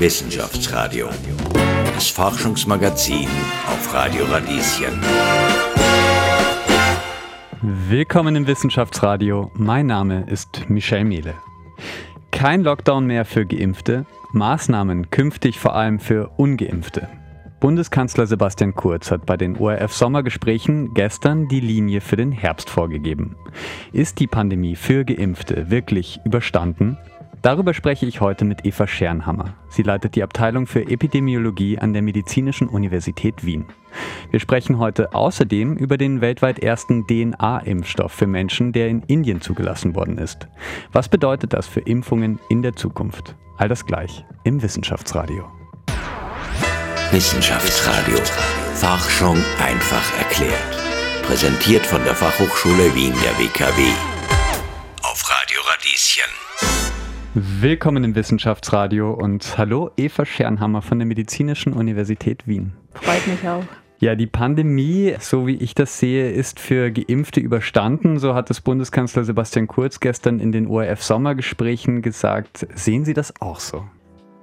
Wissenschaftsradio. Das Forschungsmagazin auf Radio Radieschen. Willkommen im Wissenschaftsradio. Mein Name ist Michel Mehle. Kein Lockdown mehr für Geimpfte, Maßnahmen künftig vor allem für Ungeimpfte. Bundeskanzler Sebastian Kurz hat bei den ORF-Sommergesprächen gestern die Linie für den Herbst vorgegeben. Ist die Pandemie für Geimpfte wirklich überstanden? Darüber spreche ich heute mit Eva Schernhammer. Sie leitet die Abteilung für Epidemiologie an der Medizinischen Universität Wien. Wir sprechen heute außerdem über den weltweit ersten DNA-Impfstoff für Menschen, der in Indien zugelassen worden ist. Was bedeutet das für Impfungen in der Zukunft? All das gleich im Wissenschaftsradio. Wissenschaftsradio. Forschung einfach erklärt. Präsentiert von der Fachhochschule Wien der WKW. Auf Radio Radieschen. Willkommen im Wissenschaftsradio und hallo Eva Schernhammer von der Medizinischen Universität Wien. Freut mich auch. Ja, die Pandemie, so wie ich das sehe, ist für Geimpfte überstanden. So hat es Bundeskanzler Sebastian Kurz gestern in den ORF-Sommergesprächen gesagt. Sehen Sie das auch so?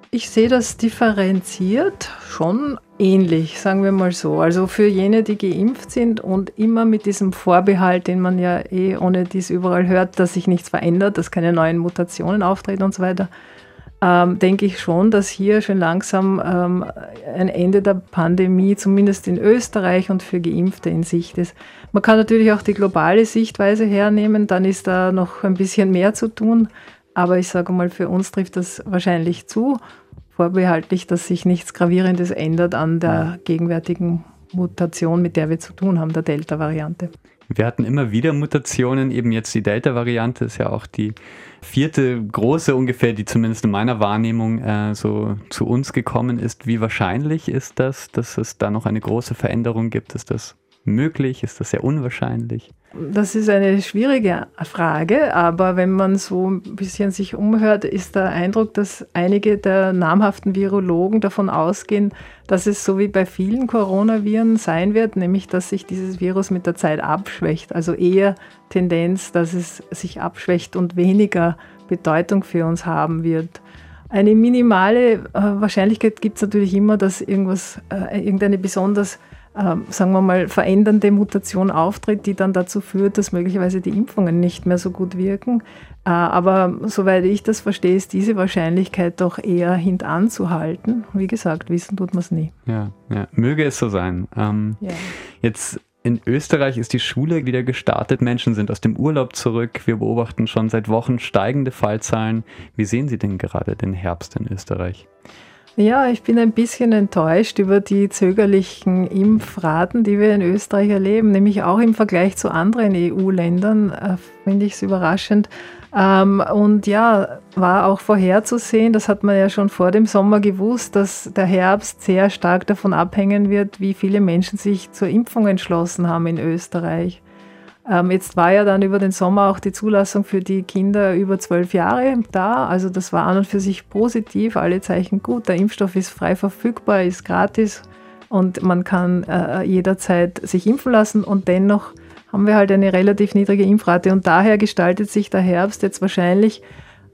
Ich sehe das differenziert schon ähnlich, sagen wir mal so. Also für jene, die geimpft sind und immer mit diesem Vorbehalt, den man ja eh ohne dies überall hört, dass sich nichts verändert, dass keine neuen Mutationen auftreten und so weiter, ähm, denke ich schon, dass hier schon langsam ähm, ein Ende der Pandemie, zumindest in Österreich und für Geimpfte in Sicht ist. Man kann natürlich auch die globale Sichtweise hernehmen, dann ist da noch ein bisschen mehr zu tun. Aber ich sage mal, für uns trifft das wahrscheinlich zu, vorbehaltlich, dass sich nichts Gravierendes ändert an der gegenwärtigen Mutation, mit der wir zu tun haben, der Delta-Variante. Wir hatten immer wieder Mutationen, eben jetzt die Delta-Variante ist ja auch die vierte große ungefähr, die zumindest in meiner Wahrnehmung äh, so zu uns gekommen ist. Wie wahrscheinlich ist das, dass es da noch eine große Veränderung gibt? Ist das möglich? Ist das sehr unwahrscheinlich? Das ist eine schwierige Frage, aber wenn man so ein bisschen sich umhört, ist der Eindruck, dass einige der namhaften Virologen davon ausgehen, dass es so wie bei vielen Coronaviren sein wird, nämlich dass sich dieses Virus mit der Zeit abschwächt. Also eher Tendenz, dass es sich abschwächt und weniger Bedeutung für uns haben wird. Eine minimale äh, Wahrscheinlichkeit gibt es natürlich immer, dass irgendwas, äh, irgendeine besonders sagen wir mal, verändernde Mutation auftritt, die dann dazu führt, dass möglicherweise die Impfungen nicht mehr so gut wirken. Äh, aber soweit ich das verstehe, ist diese Wahrscheinlichkeit doch eher hintanzuhalten. Wie gesagt, wissen tut man es nie. Ja, ja, möge es so sein. Ähm, ja. Jetzt in Österreich ist die Schule wieder gestartet. Menschen sind aus dem Urlaub zurück. Wir beobachten schon seit Wochen steigende Fallzahlen. Wie sehen Sie denn gerade den Herbst in Österreich? Ja, ich bin ein bisschen enttäuscht über die zögerlichen Impfraten, die wir in Österreich erleben, nämlich auch im Vergleich zu anderen EU-Ländern, äh, finde ich es überraschend. Ähm, und ja, war auch vorherzusehen, das hat man ja schon vor dem Sommer gewusst, dass der Herbst sehr stark davon abhängen wird, wie viele Menschen sich zur Impfung entschlossen haben in Österreich. Ähm, jetzt war ja dann über den Sommer auch die Zulassung für die Kinder über zwölf Jahre da. Also das war an und für sich positiv, alle Zeichen gut. Der Impfstoff ist frei verfügbar, ist gratis und man kann äh, jederzeit sich impfen lassen und dennoch haben wir halt eine relativ niedrige Impfrate und daher gestaltet sich der Herbst jetzt wahrscheinlich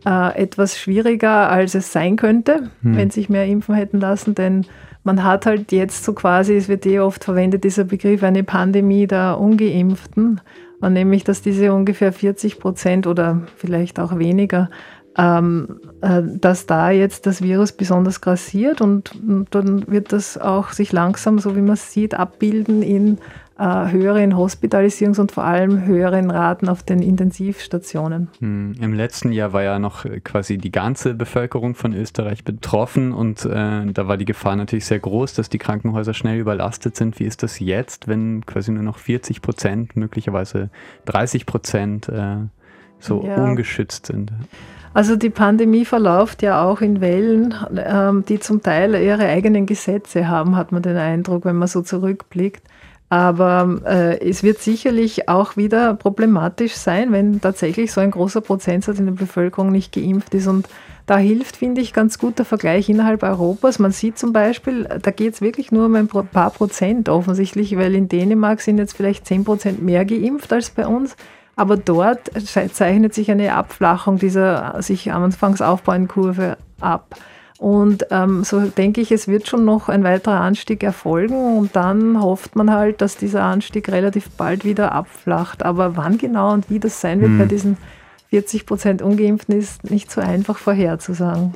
äh, etwas schwieriger, als es sein könnte, hm. wenn sich mehr impfen hätten lassen, denn man hat halt jetzt so quasi, es wird eh oft verwendet, dieser Begriff, eine Pandemie der Ungeimpften, und nämlich, dass diese ungefähr 40 Prozent oder vielleicht auch weniger, ähm, äh, dass da jetzt das Virus besonders grassiert und, und, dann wird das auch sich langsam, so wie man es sieht, abbilden in höheren Hospitalisierungs- und vor allem höheren Raten auf den Intensivstationen. Hm, Im letzten Jahr war ja noch äh, quasi die ganze Bevölkerung von Österreich betroffen und äh, da war die Gefahr natürlich sehr groß, dass die Krankenhäuser schnell überlastet sind. Wie ist das jetzt, wenn quasi nur noch 40 Prozent, möglicherweise 30 Prozent äh, so ja. ungeschützt sind? Also die Pandemie verläuft ja auch in Wellen, ähm, die zum Teil ihre eigenen Gesetze haben, hat man den Eindruck, wenn man so zurückblickt. Aber äh, es wird sicherlich auch wieder problematisch sein, wenn tatsächlich so ein großer Prozentsatz in der Bevölkerung nicht geimpft ist. Und da hilft, finde ich, ganz gut der Vergleich innerhalb Europas. Man sieht zum Beispiel, da geht es wirklich nur um ein paar Prozent offensichtlich, weil in Dänemark sind jetzt vielleicht zehn Prozent mehr geimpft als bei uns. Aber dort zeichnet sich eine Abflachung dieser sich anfangs aufbauenden Kurve ab. Und ähm, so denke ich, es wird schon noch ein weiterer Anstieg erfolgen und dann hofft man halt, dass dieser Anstieg relativ bald wieder abflacht. Aber wann genau und wie das sein wird hm. bei diesen 40 Prozent Ungeimpften ist nicht so einfach vorherzusagen.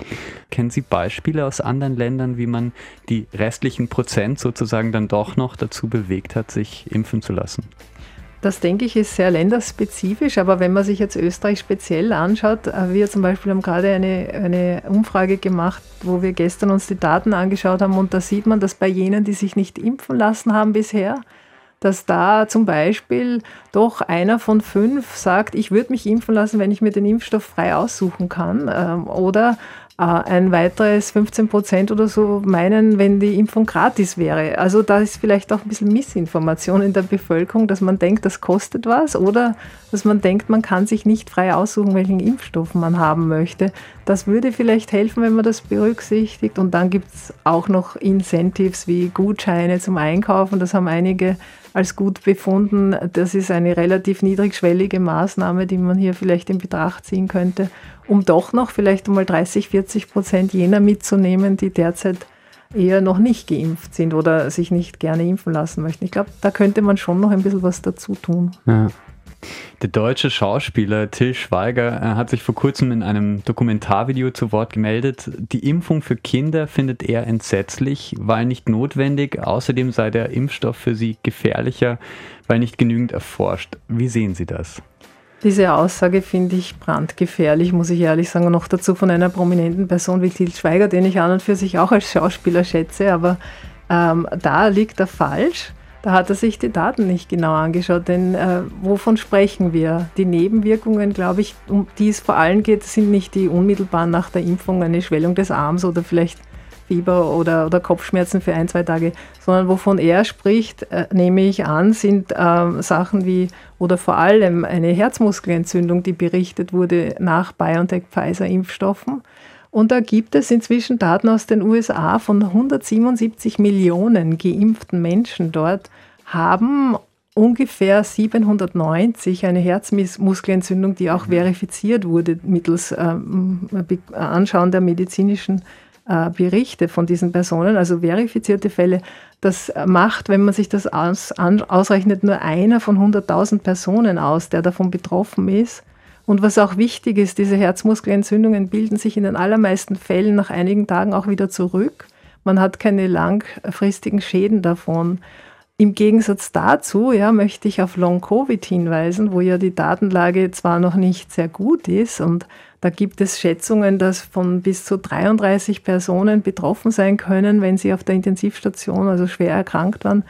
Kennen Sie Beispiele aus anderen Ländern, wie man die restlichen Prozent sozusagen dann doch noch dazu bewegt hat, sich impfen zu lassen? Das denke ich ist sehr länderspezifisch, aber wenn man sich jetzt Österreich speziell anschaut, äh, wir zum Beispiel haben gerade eine, eine Umfrage gemacht, wo wir gestern uns die Daten angeschaut haben und da sieht man, dass bei jenen, die sich nicht impfen lassen haben bisher, dass da zum Beispiel doch einer von fünf sagt, ich würde mich impfen lassen, wenn ich mir den Impfstoff frei aussuchen kann. Ähm, oder ein weiteres 15 Prozent oder so meinen, wenn die Impfung gratis wäre. Also da ist vielleicht auch ein bisschen Missinformation in der Bevölkerung, dass man denkt, das kostet was oder dass man denkt, man kann sich nicht frei aussuchen, welchen Impfstoff man haben möchte. Das würde vielleicht helfen, wenn man das berücksichtigt. Und dann gibt es auch noch Incentives wie Gutscheine zum Einkaufen. Das haben einige als gut befunden. Das ist eine relativ niedrigschwellige Maßnahme, die man hier vielleicht in Betracht ziehen könnte um doch noch vielleicht einmal 30, 40 Prozent jener mitzunehmen, die derzeit eher noch nicht geimpft sind oder sich nicht gerne impfen lassen möchten. Ich glaube, da könnte man schon noch ein bisschen was dazu tun. Ja. Der deutsche Schauspieler Till Schweiger äh, hat sich vor kurzem in einem Dokumentarvideo zu Wort gemeldet. Die Impfung für Kinder findet er entsetzlich, weil nicht notwendig. Außerdem sei der Impfstoff für sie gefährlicher, weil nicht genügend erforscht. Wie sehen Sie das? Diese Aussage finde ich brandgefährlich, muss ich ehrlich sagen. Und noch dazu von einer prominenten Person wie Til Schweiger, den ich an und für sich auch als Schauspieler schätze. Aber ähm, da liegt er falsch. Da hat er sich die Daten nicht genau angeschaut. Denn äh, wovon sprechen wir? Die Nebenwirkungen, glaube ich, um die es vor allem geht, sind nicht die unmittelbar nach der Impfung eine Schwellung des Arms oder vielleicht Fieber oder, oder Kopfschmerzen für ein, zwei Tage, sondern wovon er spricht, äh, nehme ich an, sind äh, Sachen wie oder vor allem eine Herzmuskelentzündung, die berichtet wurde nach BioNTech-Pfizer-Impfstoffen. Und da gibt es inzwischen Daten aus den USA von 177 Millionen geimpften Menschen dort, haben ungefähr 790 eine Herzmuskelentzündung, die auch verifiziert wurde mittels ähm, Anschauen der medizinischen äh, Berichte von diesen Personen, also verifizierte Fälle. Das macht, wenn man sich das aus, an, ausrechnet, nur einer von 100.000 Personen aus, der davon betroffen ist. Und was auch wichtig ist, diese Herzmuskelentzündungen bilden sich in den allermeisten Fällen nach einigen Tagen auch wieder zurück. Man hat keine langfristigen Schäden davon. Im Gegensatz dazu ja, möchte ich auf Long-Covid hinweisen, wo ja die Datenlage zwar noch nicht sehr gut ist und da gibt es Schätzungen, dass von bis zu 33 Personen betroffen sein können, wenn sie auf der Intensivstation also schwer erkrankt waren.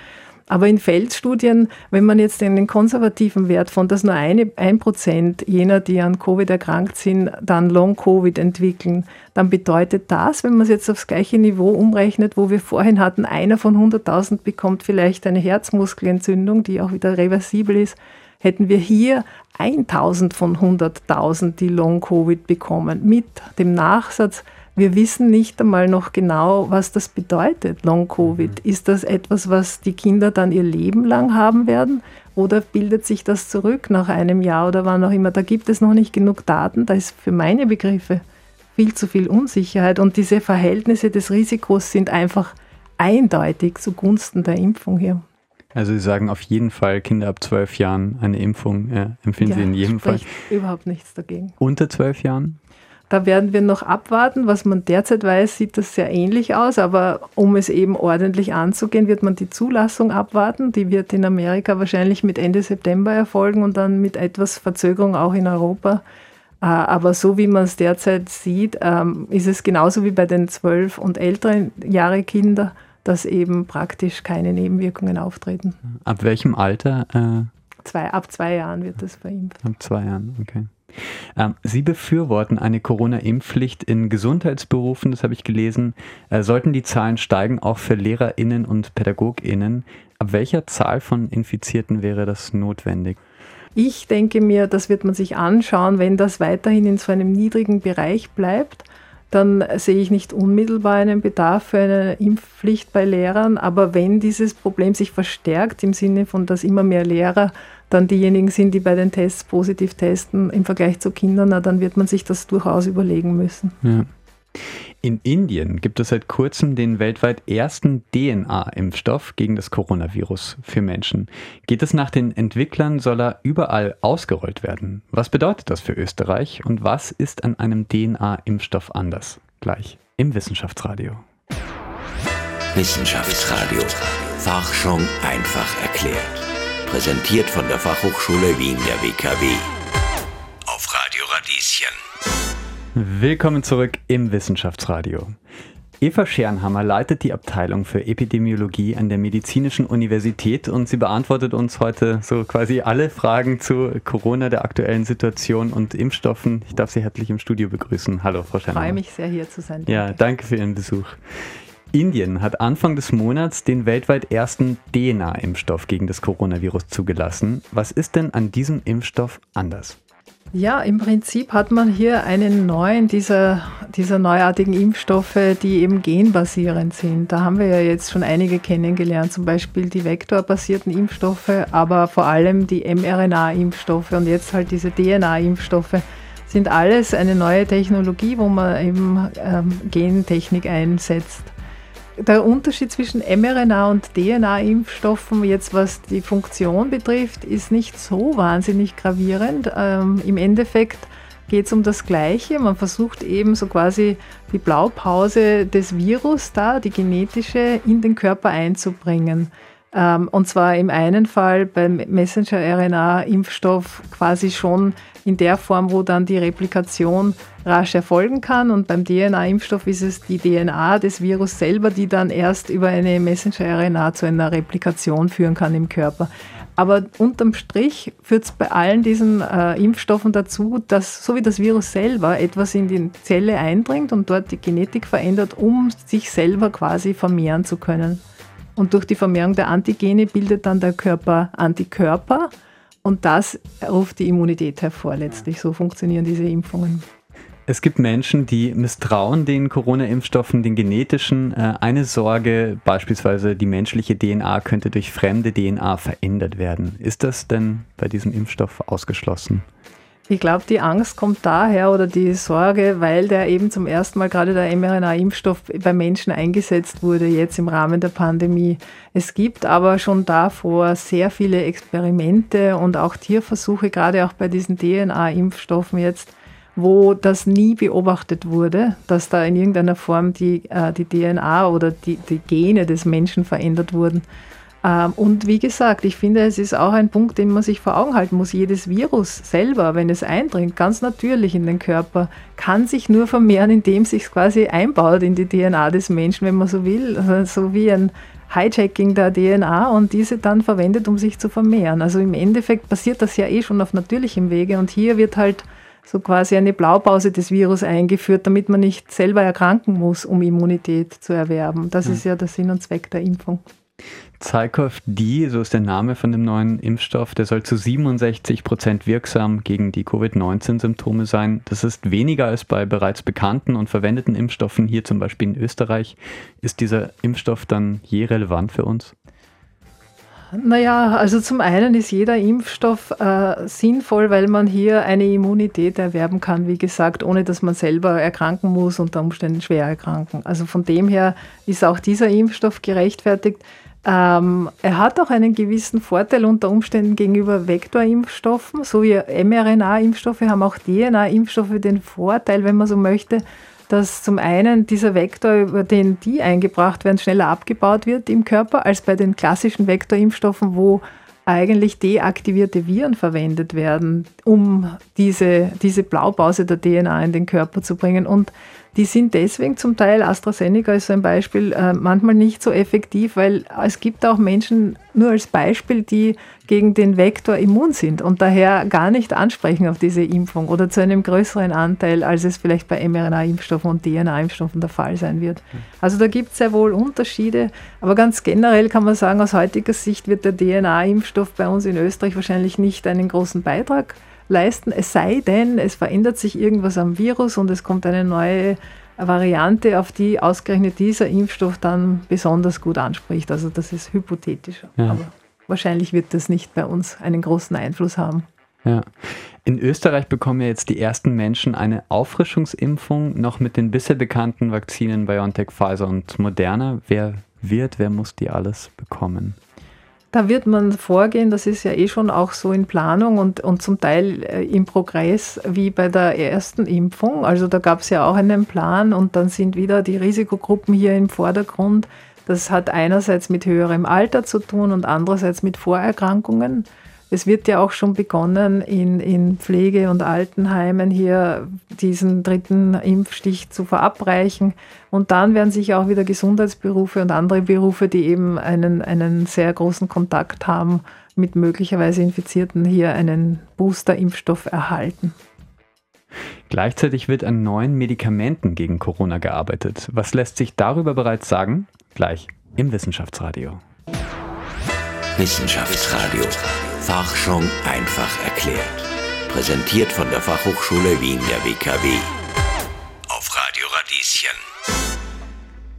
Aber in Feldstudien, wenn man jetzt den konservativen Wert von, dass nur eine, ein Prozent jener, die an Covid erkrankt sind, dann Long-Covid entwickeln, dann bedeutet das, wenn man es jetzt aufs gleiche Niveau umrechnet, wo wir vorhin hatten, einer von 100.000 bekommt vielleicht eine Herzmuskelentzündung, die auch wieder reversibel ist, hätten wir hier 1000 von 100.000, die Long-Covid bekommen, mit dem Nachsatz, wir wissen nicht einmal noch genau, was das bedeutet, Long-Covid. Mhm. Ist das etwas, was die Kinder dann ihr Leben lang haben werden? Oder bildet sich das zurück nach einem Jahr oder wann auch immer? Da gibt es noch nicht genug Daten. Da ist für meine Begriffe viel zu viel Unsicherheit. Und diese Verhältnisse des Risikos sind einfach eindeutig zugunsten der Impfung hier. Also Sie sagen auf jeden Fall Kinder ab zwölf Jahren eine Impfung ja, empfehlen ja, Sie in jedem Fall. Überhaupt nichts dagegen. Unter zwölf Jahren? Da werden wir noch abwarten. Was man derzeit weiß, sieht das sehr ähnlich aus. Aber um es eben ordentlich anzugehen, wird man die Zulassung abwarten. Die wird in Amerika wahrscheinlich mit Ende September erfolgen und dann mit etwas Verzögerung auch in Europa. Äh, aber so wie man es derzeit sieht, ähm, ist es genauso wie bei den zwölf und älteren Jahre Kinder dass eben praktisch keine Nebenwirkungen auftreten. Ab welchem Alter? Äh zwei, ab zwei Jahren wird das verimpft. Ab zwei Jahren, okay. Ähm, Sie befürworten eine Corona-Impfpflicht in Gesundheitsberufen, das habe ich gelesen. Äh, sollten die Zahlen steigen, auch für LehrerInnen und PädagogInnen? Ab welcher Zahl von Infizierten wäre das notwendig? Ich denke mir, das wird man sich anschauen, wenn das weiterhin in so einem niedrigen Bereich bleibt dann sehe ich nicht unmittelbar einen Bedarf für eine Impfpflicht bei Lehrern. Aber wenn dieses Problem sich verstärkt, im Sinne von, dass immer mehr Lehrer dann diejenigen sind, die bei den Tests positiv testen im Vergleich zu Kindern, na, dann wird man sich das durchaus überlegen müssen. Ja. In Indien gibt es seit kurzem den weltweit ersten DNA-Impfstoff gegen das Coronavirus für Menschen. Geht es nach den Entwicklern, soll er überall ausgerollt werden. Was bedeutet das für Österreich und was ist an einem DNA-Impfstoff anders? Gleich im Wissenschaftsradio. Wissenschaftsradio. Forschung einfach erklärt. Präsentiert von der Fachhochschule Wien der WKW. Auf Radio Radieschen. Willkommen zurück im Wissenschaftsradio. Eva Schernhammer leitet die Abteilung für Epidemiologie an der Medizinischen Universität und sie beantwortet uns heute so quasi alle Fragen zu Corona, der aktuellen Situation und Impfstoffen. Ich darf Sie herzlich im Studio begrüßen. Hallo, Frau Schernhammer. Ich freue mich sehr, hier zu sein. Danke. Ja, danke für Ihren Besuch. Indien hat Anfang des Monats den weltweit ersten DNA-Impfstoff gegen das Coronavirus zugelassen. Was ist denn an diesem Impfstoff anders? Ja, im Prinzip hat man hier einen neuen dieser, dieser neuartigen Impfstoffe, die eben genbasierend sind. Da haben wir ja jetzt schon einige kennengelernt, zum Beispiel die vektorbasierten Impfstoffe, aber vor allem die mRNA-Impfstoffe und jetzt halt diese DNA-Impfstoffe sind alles eine neue Technologie, wo man eben ähm, Gentechnik einsetzt der Unterschied zwischen mRNA und DNA-Impfstoffen, jetzt was die Funktion betrifft, ist nicht so wahnsinnig gravierend. Ähm, Im Endeffekt geht es um das Gleiche. Man versucht eben so quasi die Blaupause des Virus da, die genetische, in den Körper einzubringen. Ähm, und zwar im einen Fall beim Messenger-RNA-Impfstoff quasi schon in der Form, wo dann die Replikation rasch erfolgen kann. Und beim DNA-Impfstoff ist es die DNA des Virus selber, die dann erst über eine Messenger-RNA zu einer Replikation führen kann im Körper. Aber unterm Strich führt es bei allen diesen äh, Impfstoffen dazu, dass so wie das Virus selber etwas in die Zelle eindringt und dort die Genetik verändert, um sich selber quasi vermehren zu können. Und durch die Vermehrung der Antigene bildet dann der Körper Antikörper und das ruft die Immunität hervor letztlich. So funktionieren diese Impfungen. Es gibt Menschen, die misstrauen den Corona-Impfstoffen, den genetischen. Äh, eine Sorge, beispielsweise die menschliche DNA könnte durch fremde DNA verändert werden. Ist das denn bei diesem Impfstoff ausgeschlossen? Ich glaube, die Angst kommt daher oder die Sorge, weil der eben zum ersten Mal gerade der mRNA-Impfstoff bei Menschen eingesetzt wurde, jetzt im Rahmen der Pandemie. Es gibt aber schon davor sehr viele Experimente und auch Tierversuche, gerade auch bei diesen DNA-Impfstoffen jetzt, wo das nie beobachtet wurde, dass da in irgendeiner Form die, äh, die DNA oder die, die Gene des Menschen verändert wurden. Ähm, und wie gesagt, ich finde, es ist auch ein Punkt, den man sich vor Augen halten muss. Jedes Virus selber, wenn es eindringt, ganz natürlich in den Körper, kann sich nur vermehren, indem es sich quasi einbaut in die DNA des Menschen, wenn man so will. Also so wie ein Hijacking der DNA und diese dann verwendet, um sich zu vermehren. Also im Endeffekt passiert das ja eh schon auf natürlichem Wege und hier wird halt so quasi eine Blaupause des Virus eingeführt, damit man nicht selber erkranken muss, um Immunität zu erwerben. Das ja. ist ja der Sinn und Zweck der Impfung. Zycov-D, so ist der Name von dem neuen Impfstoff, der soll zu 67 Prozent wirksam gegen die Covid-19-Symptome sein. Das ist weniger als bei bereits bekannten und verwendeten Impfstoffen hier zum Beispiel in Österreich. Ist dieser Impfstoff dann je relevant für uns? Naja, also zum einen ist jeder Impfstoff äh, sinnvoll, weil man hier eine Immunität erwerben kann, wie gesagt, ohne dass man selber erkranken muss, unter Umständen schwer erkranken. Also von dem her ist auch dieser Impfstoff gerechtfertigt. Ähm, er hat auch einen gewissen Vorteil unter Umständen gegenüber Vektorimpfstoffen, so wie mRNA-Impfstoffe haben auch DNA-Impfstoffe den Vorteil, wenn man so möchte, dass zum einen dieser Vektor, über den die eingebracht werden, schneller abgebaut wird im Körper als bei den klassischen Vektorimpfstoffen, wo eigentlich deaktivierte Viren verwendet werden, um diese, diese Blaupause der DNA in den Körper zu bringen. Und die sind deswegen zum Teil, AstraZeneca ist so ein Beispiel, äh, manchmal nicht so effektiv, weil es gibt auch Menschen, nur als Beispiel, die gegen den Vektor immun sind und daher gar nicht ansprechen auf diese Impfung oder zu einem größeren Anteil, als es vielleicht bei mRNA-Impfstoffen und DNA-Impfstoffen der Fall sein wird. Also da gibt es sehr wohl Unterschiede, aber ganz generell kann man sagen, aus heutiger Sicht wird der DNA-Impfstoff bei uns in Österreich wahrscheinlich nicht einen großen Beitrag leisten, es sei denn, es verändert sich irgendwas am Virus und es kommt eine neue Variante, auf die ausgerechnet dieser Impfstoff dann besonders gut anspricht. Also das ist hypothetisch. Ja. Aber wahrscheinlich wird das nicht bei uns einen großen Einfluss haben. Ja. In Österreich bekommen ja jetzt die ersten Menschen eine Auffrischungsimpfung noch mit den bisher bekannten Vakzinen BioNTech, Pfizer und Moderna. Wer wird, wer muss die alles bekommen? Da wird man vorgehen, das ist ja eh schon auch so in Planung und, und zum Teil äh, im Progress wie bei der ersten Impfung. Also da gab es ja auch einen Plan und dann sind wieder die Risikogruppen hier im Vordergrund. Das hat einerseits mit höherem Alter zu tun und andererseits mit Vorerkrankungen. Es wird ja auch schon begonnen, in, in Pflege- und Altenheimen hier diesen dritten Impfstich zu verabreichen. Und dann werden sich auch wieder Gesundheitsberufe und andere Berufe, die eben einen, einen sehr großen Kontakt haben mit möglicherweise Infizierten, hier einen Booster-Impfstoff erhalten. Gleichzeitig wird an neuen Medikamenten gegen Corona gearbeitet. Was lässt sich darüber bereits sagen? Gleich im Wissenschaftsradio. Wissenschaftsradio. Forschung einfach erklärt. Präsentiert von der Fachhochschule Wien der WKW. Auf Radio Radieschen.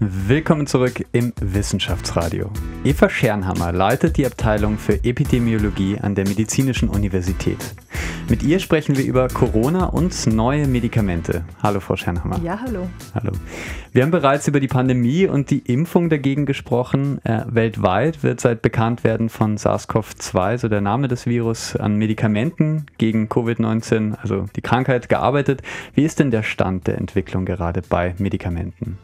Willkommen zurück im Wissenschaftsradio. Eva Schernhammer leitet die Abteilung für Epidemiologie an der Medizinischen Universität. Mit ihr sprechen wir über Corona und neue Medikamente. Hallo, Frau Schernhammer. Ja, hallo. Hallo. Wir haben bereits über die Pandemie und die Impfung dagegen gesprochen. Äh, weltweit wird seit Bekanntwerden von SARS-CoV-2, so der Name des Virus, an Medikamenten gegen Covid-19, also die Krankheit, gearbeitet. Wie ist denn der Stand der Entwicklung gerade bei Medikamenten?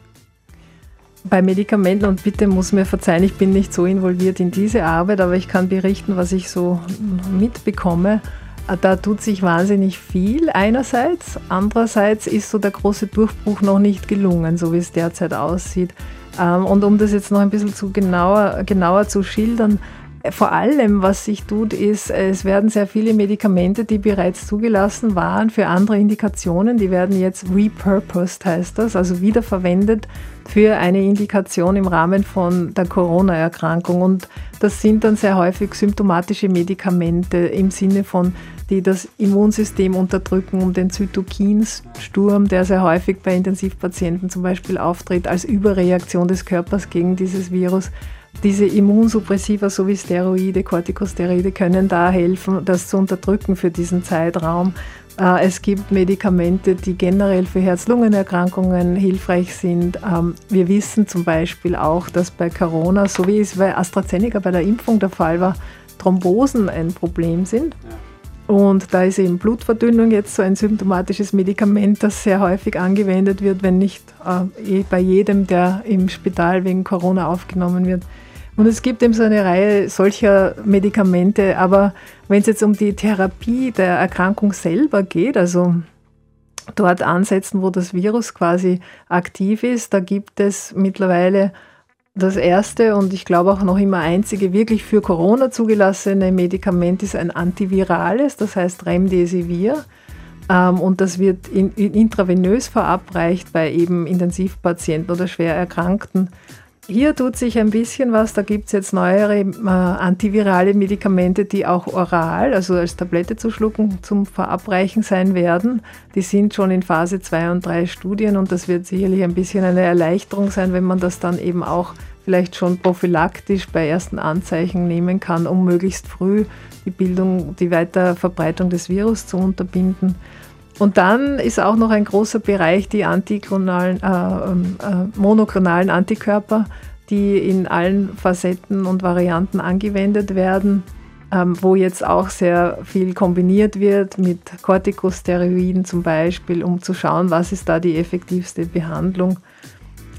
bei Medikamenten, und bitte muss mir verzeihen, ich bin nicht so involviert in diese Arbeit, aber ich kann berichten, was ich so mitbekomme. Da tut sich wahnsinnig viel einerseits, andererseits ist so der große Durchbruch noch nicht gelungen, so wie es derzeit aussieht. Ähm, und um das jetzt noch ein bisschen zu genauer, genauer zu schildern, vor allem, was sich tut, ist, es werden sehr viele Medikamente, die bereits zugelassen waren für andere Indikationen, die werden jetzt repurposed, heißt das, also wiederverwendet für eine Indikation im Rahmen von der Corona-Erkrankung. Und das sind dann sehr häufig symptomatische Medikamente im Sinne von, die das Immunsystem unterdrücken, um den Zytokinsturm, der sehr häufig bei Intensivpatienten zum Beispiel auftritt, als Überreaktion des Körpers gegen dieses Virus diese Immunsuppressiva sowie Steroide, Corticosteroide können da helfen, das zu unterdrücken für diesen Zeitraum. Äh, es gibt Medikamente, die generell für Herz-Lungen-Erkrankungen hilfreich sind. Ähm, wir wissen zum Beispiel auch, dass bei Corona, so wie es bei AstraZeneca bei der Impfung der Fall war, Thrombosen ein Problem sind. Und da ist eben Blutverdünnung jetzt so ein symptomatisches Medikament, das sehr häufig angewendet wird, wenn nicht äh, bei jedem, der im Spital wegen Corona aufgenommen wird. Und es gibt eben so eine Reihe solcher Medikamente, aber wenn es jetzt um die Therapie der Erkrankung selber geht, also dort ansetzen, wo das Virus quasi aktiv ist, da gibt es mittlerweile das erste und ich glaube auch noch immer einzige wirklich für Corona zugelassene Medikament ist ein antivirales, das heißt Remdesivir. Ähm, und das wird in, in intravenös verabreicht bei eben Intensivpatienten oder schwer Erkrankten. Hier tut sich ein bisschen was. Da gibt es jetzt neuere äh, antivirale Medikamente, die auch oral, also als Tablette zu schlucken, zum Verabreichen sein werden. Die sind schon in Phase 2 und 3 Studien und das wird sicherlich ein bisschen eine Erleichterung sein, wenn man das dann eben auch vielleicht schon prophylaktisch bei ersten Anzeichen nehmen kann, um möglichst früh die Bildung, die Weiterverbreitung des Virus zu unterbinden. Und dann ist auch noch ein großer Bereich die antiklonalen, äh, ähm, äh, monoklonalen Antikörper, die in allen Facetten und Varianten angewendet werden, ähm, wo jetzt auch sehr viel kombiniert wird mit Corticosteroiden zum Beispiel, um zu schauen, was ist da die effektivste Behandlung.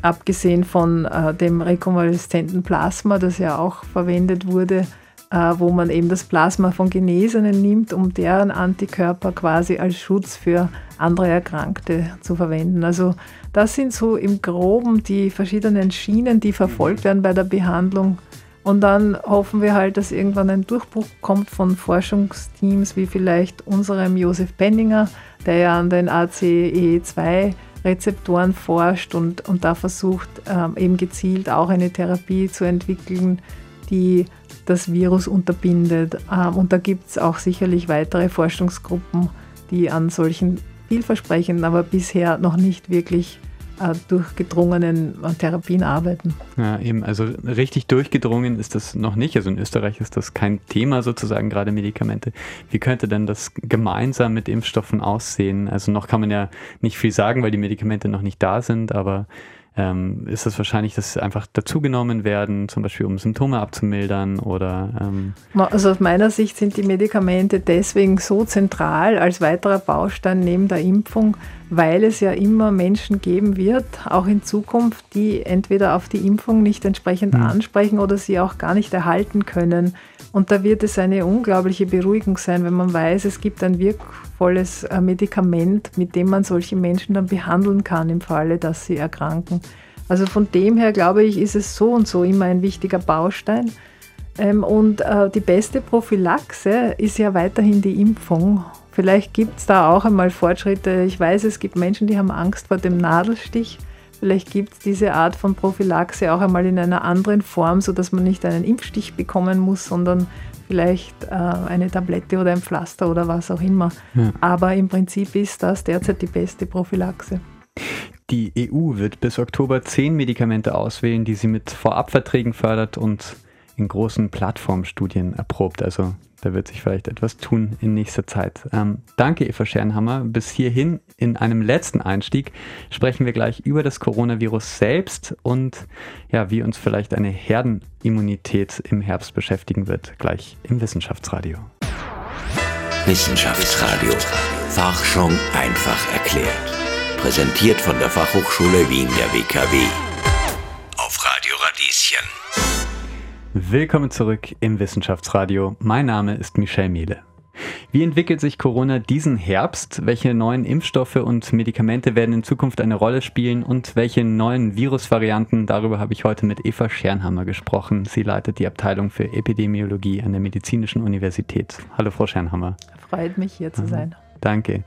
Abgesehen von äh, dem rekonvaleszenten Plasma, das ja auch verwendet wurde, wo man eben das Plasma von Genesenen nimmt, um deren Antikörper quasi als Schutz für andere Erkrankte zu verwenden. Also das sind so im groben die verschiedenen Schienen, die verfolgt werden bei der Behandlung. Und dann hoffen wir halt, dass irgendwann ein Durchbruch kommt von Forschungsteams wie vielleicht unserem Josef Penninger, der ja an den ACE2 Rezeptoren forscht und, und da versucht, ähm, eben gezielt auch eine Therapie zu entwickeln, die das Virus unterbindet. Ähm, und da gibt es auch sicherlich weitere Forschungsgruppen, die an solchen vielversprechenden, aber bisher noch nicht wirklich äh, durchgedrungenen Therapien arbeiten. Ja, eben, also richtig durchgedrungen ist das noch nicht. Also in Österreich ist das kein Thema sozusagen, gerade Medikamente. Wie könnte denn das gemeinsam mit Impfstoffen aussehen? Also noch kann man ja nicht viel sagen, weil die Medikamente noch nicht da sind, aber ähm, ist es wahrscheinlich, dass sie einfach dazugenommen werden, zum Beispiel um Symptome abzumildern oder? Ähm also aus meiner Sicht sind die Medikamente deswegen so zentral als weiterer Baustein neben der Impfung, weil es ja immer Menschen geben wird, auch in Zukunft, die entweder auf die Impfung nicht entsprechend mhm. ansprechen oder sie auch gar nicht erhalten können. Und da wird es eine unglaubliche Beruhigung sein, wenn man weiß, es gibt ein wirkvolles äh, Medikament, mit dem man solche Menschen dann behandeln kann im Falle, dass sie erkranken. Also von dem her glaube ich, ist es so und so immer ein wichtiger Baustein. Ähm, und äh, die beste Prophylaxe ist ja weiterhin die Impfung. Vielleicht gibt es da auch einmal Fortschritte. Ich weiß, es gibt Menschen, die haben Angst vor dem Nadelstich. Vielleicht gibt es diese Art von Prophylaxe auch einmal in einer anderen Form, sodass man nicht einen Impfstich bekommen muss, sondern vielleicht äh, eine Tablette oder ein Pflaster oder was auch immer. Ja. Aber im Prinzip ist das derzeit die beste Prophylaxe. Die EU wird bis Oktober zehn Medikamente auswählen, die sie mit Vorabverträgen fördert und in großen Plattformstudien erprobt. Also da wird sich vielleicht etwas tun in nächster Zeit. Ähm, danke, Eva Schernhammer. Bis hierhin in einem letzten Einstieg sprechen wir gleich über das Coronavirus selbst und ja, wie uns vielleicht eine Herdenimmunität im Herbst beschäftigen wird, gleich im Wissenschaftsradio. Wissenschaftsradio. Forschung einfach erklärt. Präsentiert von der Fachhochschule Wien der WKW. Auf Radio Radieschen. Willkommen zurück im Wissenschaftsradio. Mein Name ist Michel Mehle. Wie entwickelt sich Corona diesen Herbst? Welche neuen Impfstoffe und Medikamente werden in Zukunft eine Rolle spielen und welche neuen Virusvarianten? Darüber habe ich heute mit Eva Schernhammer gesprochen. Sie leitet die Abteilung für Epidemiologie an der Medizinischen Universität. Hallo, Frau Schernhammer. Freut mich, hier zu sein. Danke.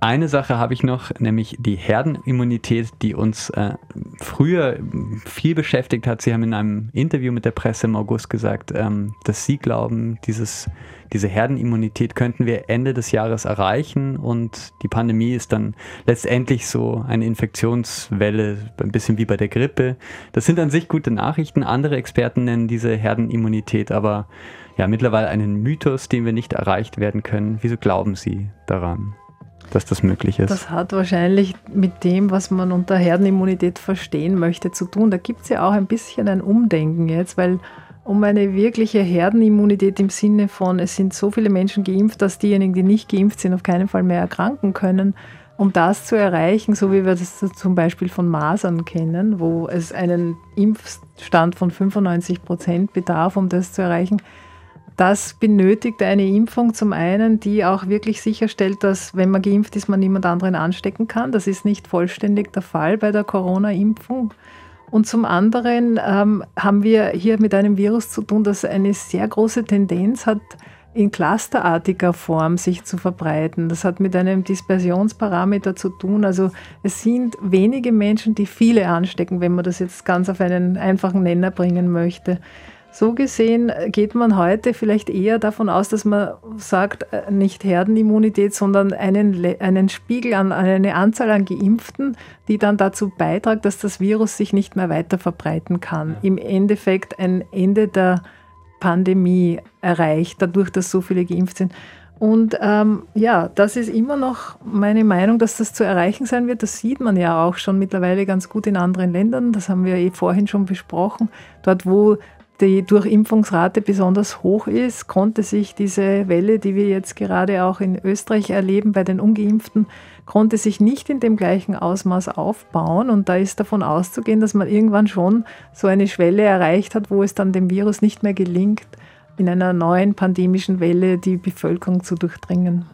Eine Sache habe ich noch, nämlich die Herdenimmunität, die uns äh, früher viel beschäftigt hat. Sie haben in einem Interview mit der Presse im August gesagt, ähm, dass Sie glauben, dieses, diese Herdenimmunität könnten wir Ende des Jahres erreichen und die Pandemie ist dann letztendlich so eine Infektionswelle, ein bisschen wie bei der Grippe. Das sind an sich gute Nachrichten. Andere Experten nennen diese Herdenimmunität aber ja mittlerweile einen Mythos, den wir nicht erreicht werden können. Wieso glauben Sie daran? Dass das möglich ist? Das hat wahrscheinlich mit dem, was man unter Herdenimmunität verstehen möchte, zu tun. Da gibt es ja auch ein bisschen ein Umdenken jetzt, weil um eine wirkliche Herdenimmunität im Sinne von, es sind so viele Menschen geimpft, dass diejenigen, die nicht geimpft sind, auf keinen Fall mehr erkranken können. Um das zu erreichen, so wie wir das zum Beispiel von Masern kennen, wo es einen Impfstand von 95 Prozent bedarf, um das zu erreichen, das benötigt eine Impfung zum einen, die auch wirklich sicherstellt, dass wenn man geimpft ist, man niemand anderen anstecken kann. Das ist nicht vollständig der Fall bei der Corona-Impfung. Und zum anderen ähm, haben wir hier mit einem Virus zu tun, das eine sehr große Tendenz hat, in clusterartiger Form sich zu verbreiten. Das hat mit einem Dispersionsparameter zu tun. Also es sind wenige Menschen, die viele anstecken, wenn man das jetzt ganz auf einen einfachen Nenner bringen möchte. So gesehen geht man heute vielleicht eher davon aus, dass man sagt, äh, nicht Herdenimmunität, sondern einen, einen Spiegel an eine Anzahl an Geimpften, die dann dazu beiträgt, dass das Virus sich nicht mehr weiter verbreiten kann. Im Endeffekt ein Ende der Pandemie erreicht, dadurch, dass so viele geimpft sind. Und ähm, ja, das ist immer noch meine Meinung, dass das zu erreichen sein wird. Das sieht man ja auch schon mittlerweile ganz gut in anderen Ländern. Das haben wir eh vorhin schon besprochen. Dort, wo die Durchimpfungsrate besonders hoch ist, konnte sich diese Welle, die wir jetzt gerade auch in Österreich erleben bei den ungeimpften, konnte sich nicht in dem gleichen Ausmaß aufbauen. Und da ist davon auszugehen, dass man irgendwann schon so eine Schwelle erreicht hat, wo es dann dem Virus nicht mehr gelingt, in einer neuen pandemischen Welle die Bevölkerung zu durchdringen.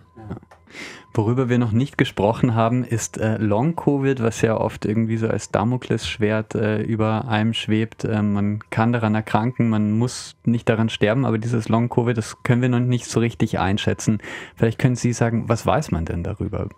Worüber wir noch nicht gesprochen haben, ist äh, Long-Covid, was ja oft irgendwie so als Damoklesschwert äh, über einem schwebt. Äh, man kann daran erkranken, man muss nicht daran sterben, aber dieses Long-Covid, das können wir noch nicht so richtig einschätzen. Vielleicht können Sie sagen, was weiß man denn darüber?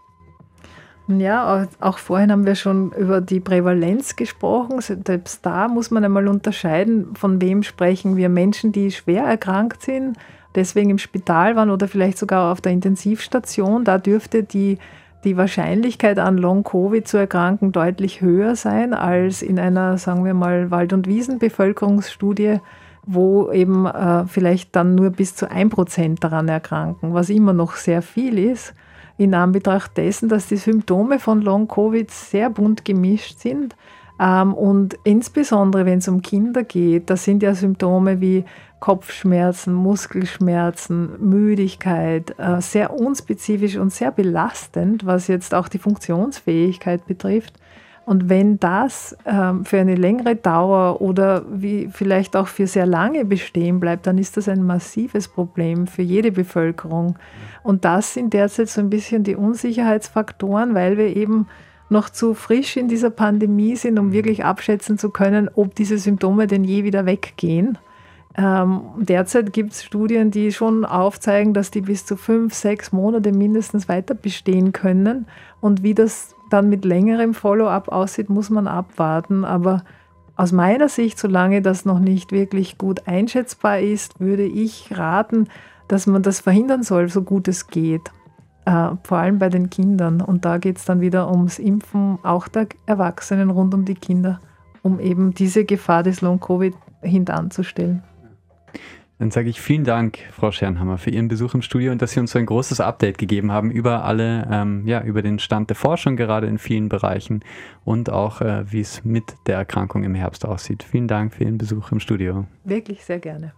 Ja, auch vorhin haben wir schon über die Prävalenz gesprochen. Selbst da muss man einmal unterscheiden, von wem sprechen wir. Menschen, die schwer erkrankt sind, deswegen im Spital waren oder vielleicht sogar auf der Intensivstation, da dürfte die, die Wahrscheinlichkeit an Long-Covid zu erkranken deutlich höher sein als in einer, sagen wir mal, Wald- und Wiesenbevölkerungsstudie, wo eben äh, vielleicht dann nur bis zu ein Prozent daran erkranken, was immer noch sehr viel ist, in Anbetracht dessen, dass die Symptome von Long-Covid sehr bunt gemischt sind. Ähm, und insbesondere, wenn es um Kinder geht, da sind ja Symptome wie Kopfschmerzen, Muskelschmerzen, Müdigkeit, äh, sehr unspezifisch und sehr belastend, was jetzt auch die Funktionsfähigkeit betrifft. Und wenn das ähm, für eine längere Dauer oder wie vielleicht auch für sehr lange bestehen bleibt, dann ist das ein massives Problem für jede Bevölkerung. Und das sind derzeit so ein bisschen die Unsicherheitsfaktoren, weil wir eben noch zu frisch in dieser Pandemie sind, um wirklich abschätzen zu können, ob diese Symptome denn je wieder weggehen. Ähm, derzeit gibt es Studien, die schon aufzeigen, dass die bis zu fünf, sechs Monate mindestens weiter bestehen können. Und wie das dann mit längerem Follow-up aussieht, muss man abwarten. Aber aus meiner Sicht, solange das noch nicht wirklich gut einschätzbar ist, würde ich raten, dass man das verhindern soll, so gut es geht. Äh, vor allem bei den Kindern. Und da geht es dann wieder ums Impfen, auch der Erwachsenen rund um die Kinder, um eben diese Gefahr des Long-Covid hintanzustellen. Dann sage ich vielen Dank, Frau Schernhammer, für Ihren Besuch im Studio und dass Sie uns so ein großes Update gegeben haben über alle, ähm, ja, über den Stand der Forschung gerade in vielen Bereichen und auch, äh, wie es mit der Erkrankung im Herbst aussieht. Vielen Dank für Ihren Besuch im Studio. Wirklich sehr gerne.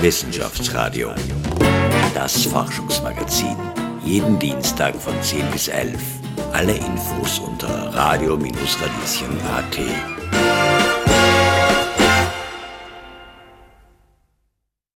Wissenschaftsradio. Das Forschungsmagazin. Jeden Dienstag von 10 bis 11. Alle Infos unter radio-radieschen.at.